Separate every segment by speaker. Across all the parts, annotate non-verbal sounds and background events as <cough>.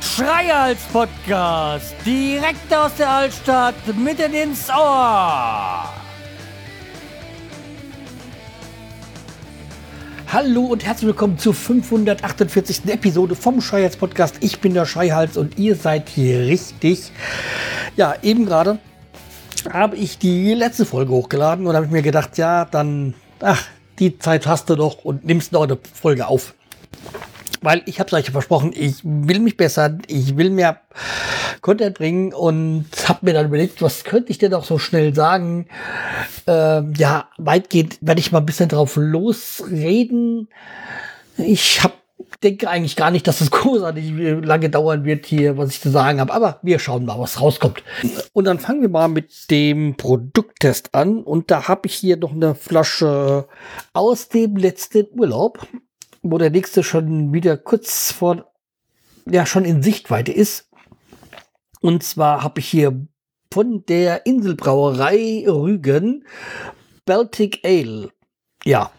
Speaker 1: Schreihals Podcast, direkt aus der Altstadt, mitten ins Ohr. Hallo und herzlich willkommen zur 548. Episode vom Schreihals Podcast. Ich bin der Schreihals und ihr seid hier richtig. Ja, eben gerade habe ich die letzte Folge hochgeladen und habe mir gedacht, ja, dann, ach, die Zeit hast du doch und nimmst noch eine Folge auf weil ich habe es euch versprochen, ich will mich bessern, ich will mehr Content bringen und habe mir dann überlegt, was könnte ich denn auch so schnell sagen? Ähm, ja, weitgehend werde ich mal ein bisschen drauf losreden. Ich habe denke eigentlich gar nicht, dass es <laughs> großartig lange dauern wird hier, was ich zu sagen habe. Aber wir schauen mal, was rauskommt. Und dann fangen wir mal mit dem Produkttest an. Und da habe ich hier noch eine Flasche aus dem letzten Urlaub wo der nächste schon wieder kurz vor, ja, schon in Sichtweite ist. Und zwar habe ich hier von der Inselbrauerei Rügen Baltic Ale. Ja.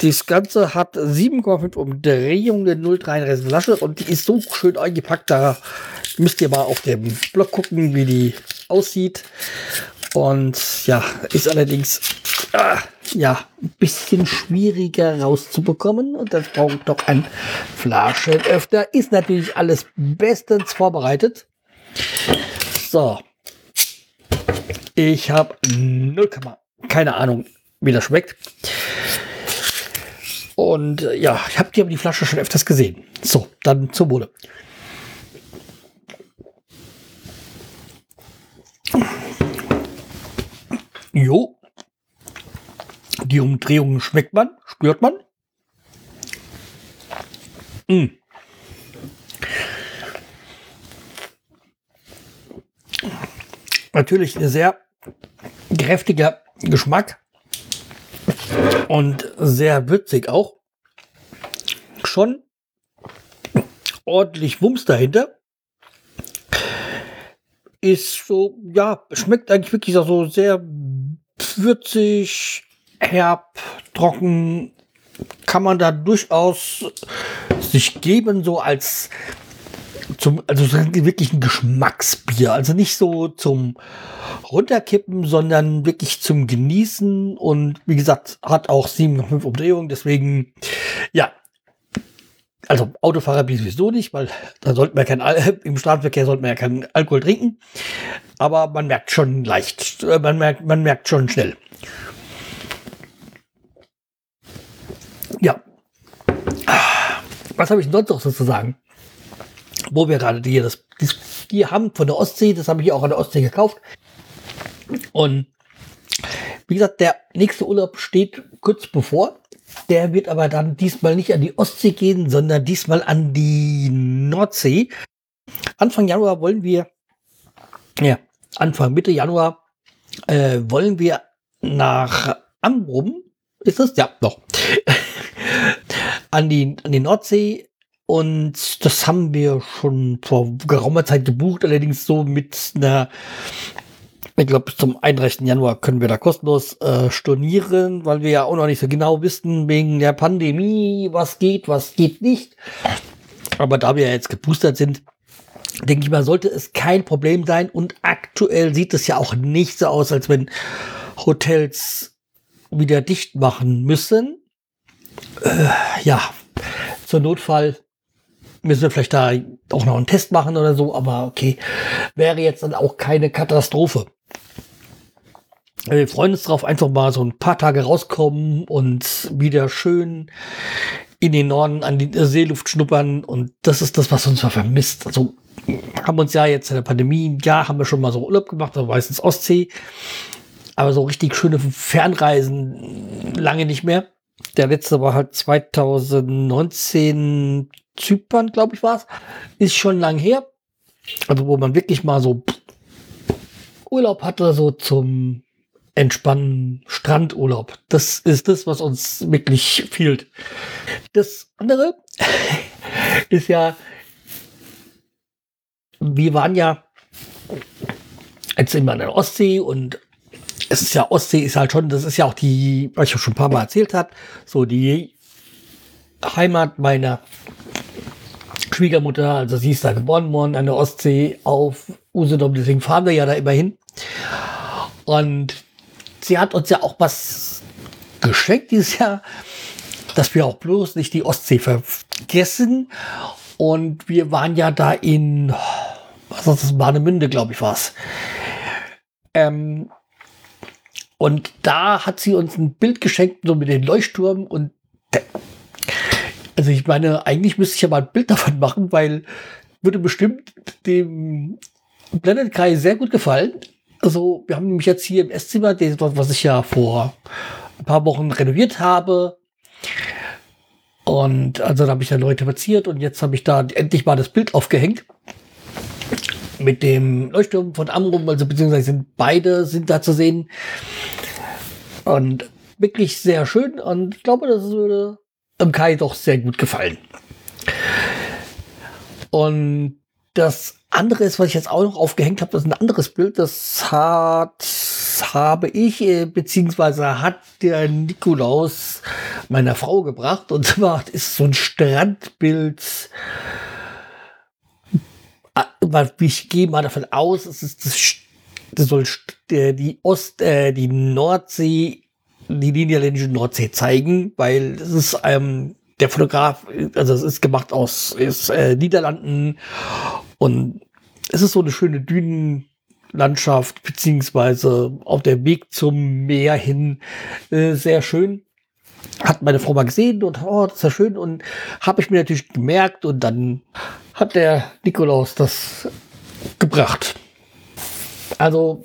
Speaker 1: Das Ganze hat 7,5 Umdrehungen, 0,33 Flasche und die ist so schön eingepackt. Da müsst ihr mal auf dem Blog gucken, wie die aussieht. Und ja, ist allerdings ah, ja ein bisschen schwieriger rauszubekommen. Und das braucht doch ein Flaschenöffner. Ist natürlich alles bestens vorbereitet. So. Ich habe null keine Ahnung, wie das schmeckt. Und ja, ich habe die Flasche schon öfters gesehen. So, dann zur Wohle. Jo. Die Umdrehungen schmeckt man, spürt man. Mm. Natürlich ein sehr kräftiger Geschmack und sehr würzig auch. Schon ordentlich Wumms dahinter. Ist so, ja, schmeckt eigentlich wirklich so sehr würzig, herb, trocken, kann man da durchaus sich geben, so als zum, also wirklich ein Geschmacksbier. Also nicht so zum Runterkippen, sondern wirklich zum Genießen. Und wie gesagt, hat auch 7,5 Umdrehungen. Deswegen, ja. Also Autofahrer sowieso nicht, weil da sollten wir kein Al <laughs> im Straßenverkehr sollten wir ja keinen Alkohol trinken. Aber man merkt schon leicht, äh, man merkt, man merkt schon schnell. Ja. Was habe ich sonst noch so zu sagen? Wo wir gerade hier das, das die haben von der Ostsee, das habe ich auch an der Ostsee gekauft. Und wie gesagt, der nächste Urlaub steht kurz bevor. Der wird aber dann diesmal nicht an die Ostsee gehen, sondern diesmal an die Nordsee. Anfang Januar wollen wir, ja, Anfang Mitte Januar äh, wollen wir nach Amrum. Ist das? Ja, noch. <laughs> an, die, an die Nordsee. Und das haben wir schon vor geraumer Zeit gebucht, allerdings so mit einer, ich glaube, bis zum 31. Januar können wir da kostenlos äh, stornieren, weil wir ja auch noch nicht so genau wissen, wegen der Pandemie, was geht, was geht nicht. Aber da wir ja jetzt geboostert sind, denke ich mal, sollte es kein Problem sein. Und aktuell sieht es ja auch nicht so aus, als wenn Hotels wieder dicht machen müssen. Äh, ja, zur Notfall müssen wir vielleicht da auch noch einen Test machen oder so, aber okay, wäre jetzt dann auch keine Katastrophe. Wir freuen uns darauf, einfach mal so ein paar Tage rauskommen und wieder schön in den Norden an die Seeluft schnuppern und das ist das, was uns vermisst. Also haben uns ja jetzt in der Pandemie, ja, haben wir schon mal so Urlaub gemacht, aber meistens Ostsee, aber so richtig schöne Fernreisen lange nicht mehr. Der letzte war halt 2019 Zypern, glaube ich, war es. Ist schon lang her. Also, wo man wirklich mal so Urlaub hatte, so zum Entspannen, Strandurlaub. Das ist das, was uns wirklich fehlt. Das andere <laughs> ist ja, wir waren ja jetzt immer an der Ostsee und es ist ja Ostsee, ist halt schon, das ist ja auch die, was ich schon ein paar Mal erzählt habe, so die Heimat meiner Schwiegermutter, also sie ist da geboren worden an der Ostsee auf Usedom, deswegen fahren wir ja da immer hin. Und sie hat uns ja auch was geschenkt dieses Jahr, dass wir auch bloß nicht die Ostsee vergessen. Und wir waren ja da in, was ist das, Warnemünde, glaube ich, war es. Ähm, und da hat sie uns ein Bild geschenkt, so mit den Leuchtturm und also ich meine, eigentlich müsste ich ja mal ein Bild davon machen, weil würde bestimmt dem Planet Kai sehr gut gefallen. Also wir haben nämlich jetzt hier im Esszimmer, was ich ja vor ein paar Wochen renoviert habe. Und also da habe ich ja Leute verziert und jetzt habe ich da endlich mal das Bild aufgehängt. Mit dem Leuchtturm von Amrum, also beziehungsweise sind beide sind da zu sehen. Und wirklich sehr schön und ich glaube, das würde dem Kai doch sehr gut gefallen. Und das andere ist, was ich jetzt auch noch aufgehängt habe, das ist ein anderes Bild. Das hat, habe ich, äh, beziehungsweise hat der Nikolaus meiner Frau gebracht. Und zwar ist so ein Strandbild. Ah, ich gehe mal davon aus, es ist das, das soll die Ost, äh, die Nordsee die niederländische Nordsee zeigen, weil es ist ähm, der Fotograf, also es ist gemacht aus ist, äh, Niederlanden und es ist so eine schöne Dünenlandschaft, beziehungsweise auf der Weg zum Meer hin äh, sehr schön. Hat meine Frau mal gesehen und oh, das ist ja schön und habe ich mir natürlich gemerkt und dann hat der Nikolaus das gebracht. Also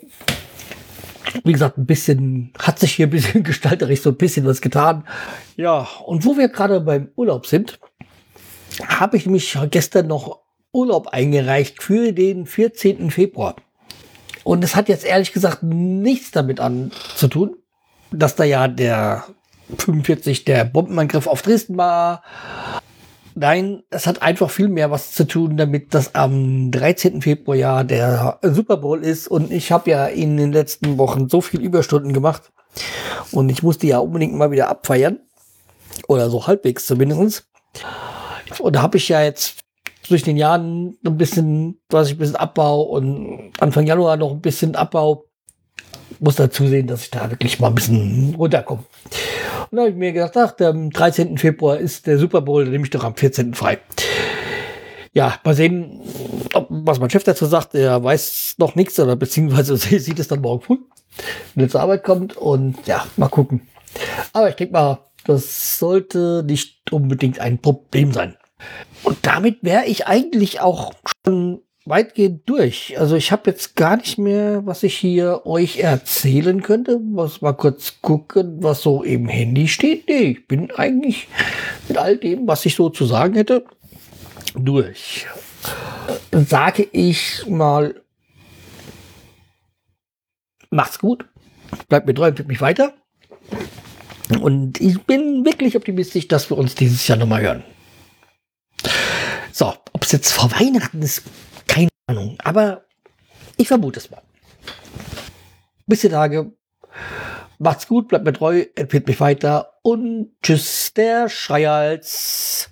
Speaker 1: wie gesagt, ein bisschen, hat sich hier ein bisschen <laughs> gestalterisch so ein bisschen was getan. Ja, und wo wir gerade beim Urlaub sind, habe ich mich gestern noch Urlaub eingereicht für den 14. Februar. Und es hat jetzt ehrlich gesagt nichts damit an zu tun, dass da ja der 45 der Bombenangriff auf Dresden war Nein, es hat einfach viel mehr was zu tun, damit das am 13. Februar ja der Super Bowl ist. Und ich habe ja in den letzten Wochen so viel Überstunden gemacht. Und ich musste ja unbedingt mal wieder abfeiern. Oder so halbwegs zumindest. Und da habe ich ja jetzt durch den Jahren ein bisschen, was ich ein bisschen Abbau und Anfang Januar noch ein bisschen Abbau. Muss dazu sehen, dass ich da wirklich mal ein bisschen runterkomme. Und da habe ich mir gedacht, ach, am 13. Februar ist der Super Bowl, dann nehme ich doch am 14. frei. Ja, mal sehen, ob, was mein Chef dazu sagt. Er weiß noch nichts oder beziehungsweise <laughs> sieht es dann morgen früh, wenn er zur Arbeit kommt. Und ja, mal gucken. Aber ich denke mal, das sollte nicht unbedingt ein Problem sein. Und damit wäre ich eigentlich auch schon weitgehend durch. Also ich habe jetzt gar nicht mehr, was ich hier euch erzählen könnte. Muss mal kurz gucken, was so im Handy steht. Nee, ich bin eigentlich mit all dem, was ich so zu sagen hätte, durch. Sage ich mal, macht's gut, bleibt mir treu, empfiehlt mich weiter. Und ich bin wirklich optimistisch, dass wir uns dieses Jahr nochmal hören. Ob es jetzt vor Weihnachten ist, Ahnung, aber ich vermute es mal. Bis die Tage. Macht's gut, bleibt mir treu, empfiehlt mich weiter und tschüss, der Schreihals.